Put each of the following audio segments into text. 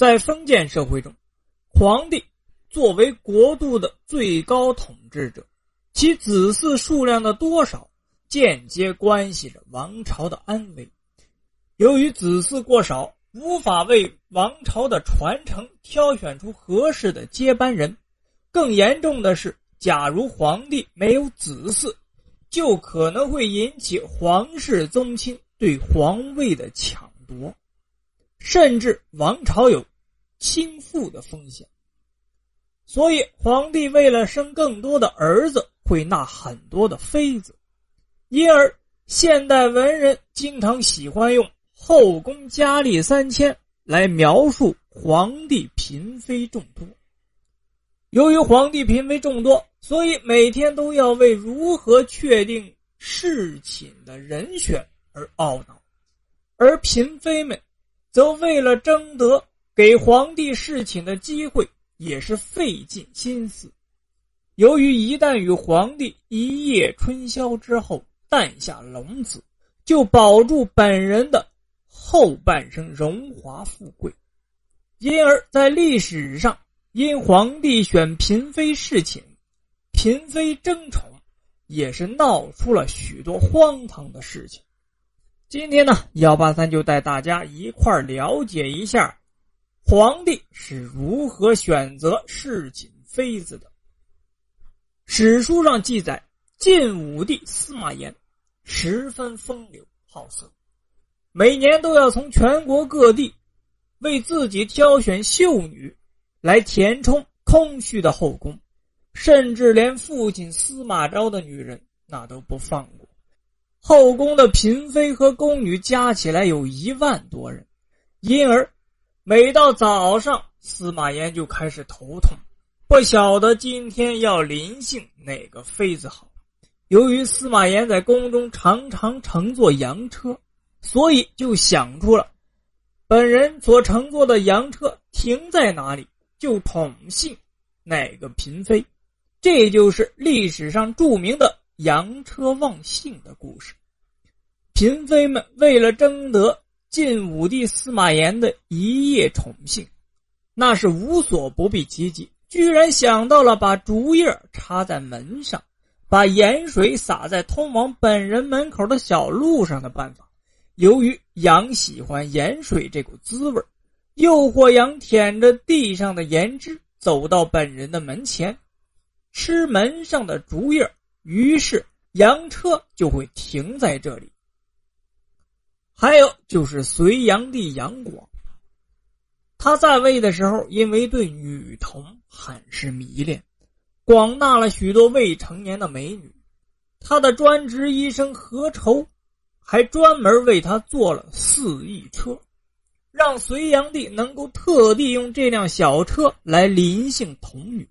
在封建社会中，皇帝作为国度的最高统治者，其子嗣数量的多少，间接关系着王朝的安危。由于子嗣过少，无法为王朝的传承挑选出合适的接班人。更严重的是，假如皇帝没有子嗣，就可能会引起皇室宗亲对皇位的抢夺，甚至王朝有倾覆的风险。所以，皇帝为了生更多的儿子，会纳很多的妃子，因而现代文人经常喜欢用。后宫佳丽三千来描述皇帝嫔妃众多。由于皇帝嫔妃众多，所以每天都要为如何确定侍寝的人选而懊恼，而嫔妃们则为了争得给皇帝侍寝的机会，也是费尽心思。由于一旦与皇帝一夜春宵之后诞下龙子，就保住本人的。后半生荣华富贵，因而，在历史上，因皇帝选嫔妃侍寝、嫔妃争宠，也是闹出了许多荒唐的事情。今天呢，幺八三就带大家一块了解一下，皇帝是如何选择侍寝妃子的。史书上记载，晋武帝司马炎十分风流好色。每年都要从全国各地为自己挑选秀女，来填充空虚的后宫，甚至连父亲司马昭的女人那都不放过。后宫的嫔妃和宫女加起来有一万多人，因而每到早上，司马炎就开始头痛，不晓得今天要临幸哪个妃子好。由于司马炎在宫中常常乘坐羊车。所以就想出了，本人所乘坐的洋车停在哪里，就统姓哪个嫔妃，这就是历史上著名的“洋车忘姓”的故事。嫔妃们为了争得晋武帝司马炎的一夜宠幸，那是无所不必其极，居然想到了把竹叶插在门上，把盐水洒在通往本人门口的小路上的办法。由于羊喜欢盐水这股滋味诱惑羊舔着地上的盐汁走到本人的门前，吃门上的竹叶于是羊车就会停在这里。还有就是隋炀帝杨广，他在位的时候，因为对女童很是迷恋，广纳了许多未成年的美女。他的专职医生何愁。还专门为他做了四翼车，让隋炀帝能够特地用这辆小车来临幸童女，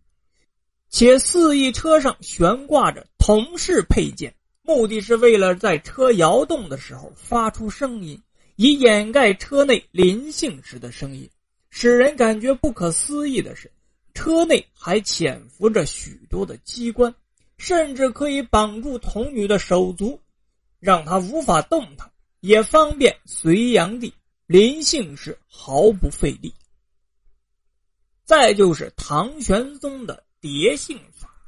且四翼车上悬挂着铜饰配件，目的是为了在车摇动的时候发出声音，以掩盖车内临幸时的声音。使人感觉不可思议的是，车内还潜伏着许多的机关，甚至可以绑住童女的手足。让她无法动弹，也方便隋炀帝临幸时毫不费力。再就是唐玄宗的叠幸法，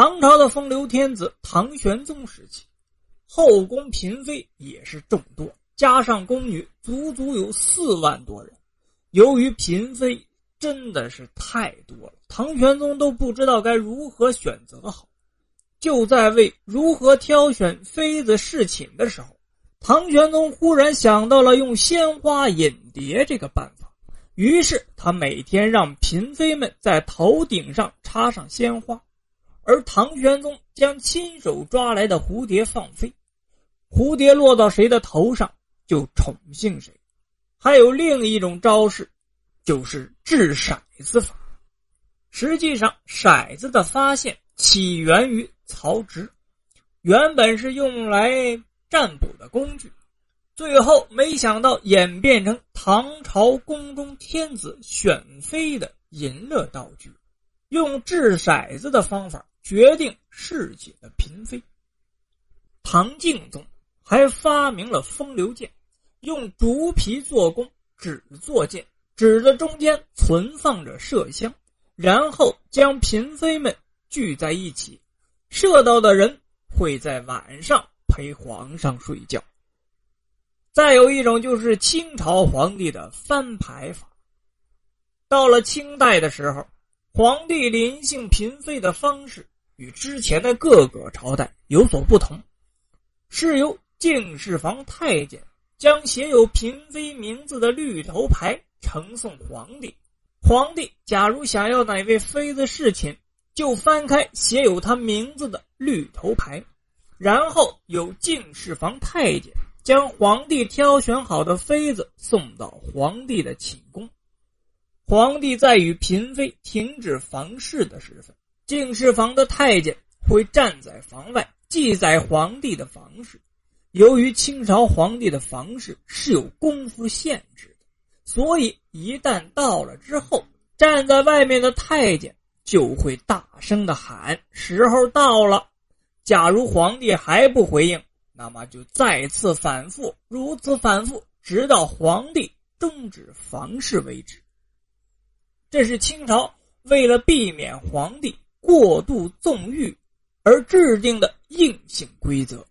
唐朝的风流天子唐玄宗时期，后宫嫔妃也是众多，加上宫女，足足有四万多人。由于嫔妃真的是太多了，唐玄宗都不知道该如何选择好。就在为如何挑选妃子侍寝的时候，唐玄宗忽然想到了用鲜花引蝶这个办法。于是他每天让嫔妃们在头顶上插上鲜花，而唐玄宗将亲手抓来的蝴蝶放飞，蝴蝶落到谁的头上就宠幸谁。还有另一种招式，就是掷骰子法。实际上，骰子的发现起源于。曹植原本是用来占卜的工具，最后没想到演变成唐朝宫中天子选妃的淫乐道具，用掷骰子的方法决定侍寝的嫔妃。唐敬宗还发明了风流剑，用竹皮做弓，纸做剑，纸的中间存放着麝香，然后将嫔妃们聚在一起，射到的人会在晚上陪皇上睡觉。再有一种就是清朝皇帝的翻牌法。到了清代的时候，皇帝临幸嫔妃的方式与之前的各个朝代有所不同，是由敬事房太监将写有嫔妃名字的绿头牌呈送皇帝。皇帝假如想要哪位妃子侍寝，就翻开写有他名字的绿头牌，然后有敬事房太监。将皇帝挑选好的妃子送到皇帝的寝宫，皇帝在与嫔妃停止房事的时分，敬事房的太监会站在房外记载皇帝的房事。由于清朝皇帝的房事是有功夫限制的，所以一旦到了之后，站在外面的太监就会大声的喊：“时候到了。”假如皇帝还不回应。那么就再次反复，如此反复，直到皇帝终止房事为止。这是清朝为了避免皇帝过度纵欲而制定的硬性规则。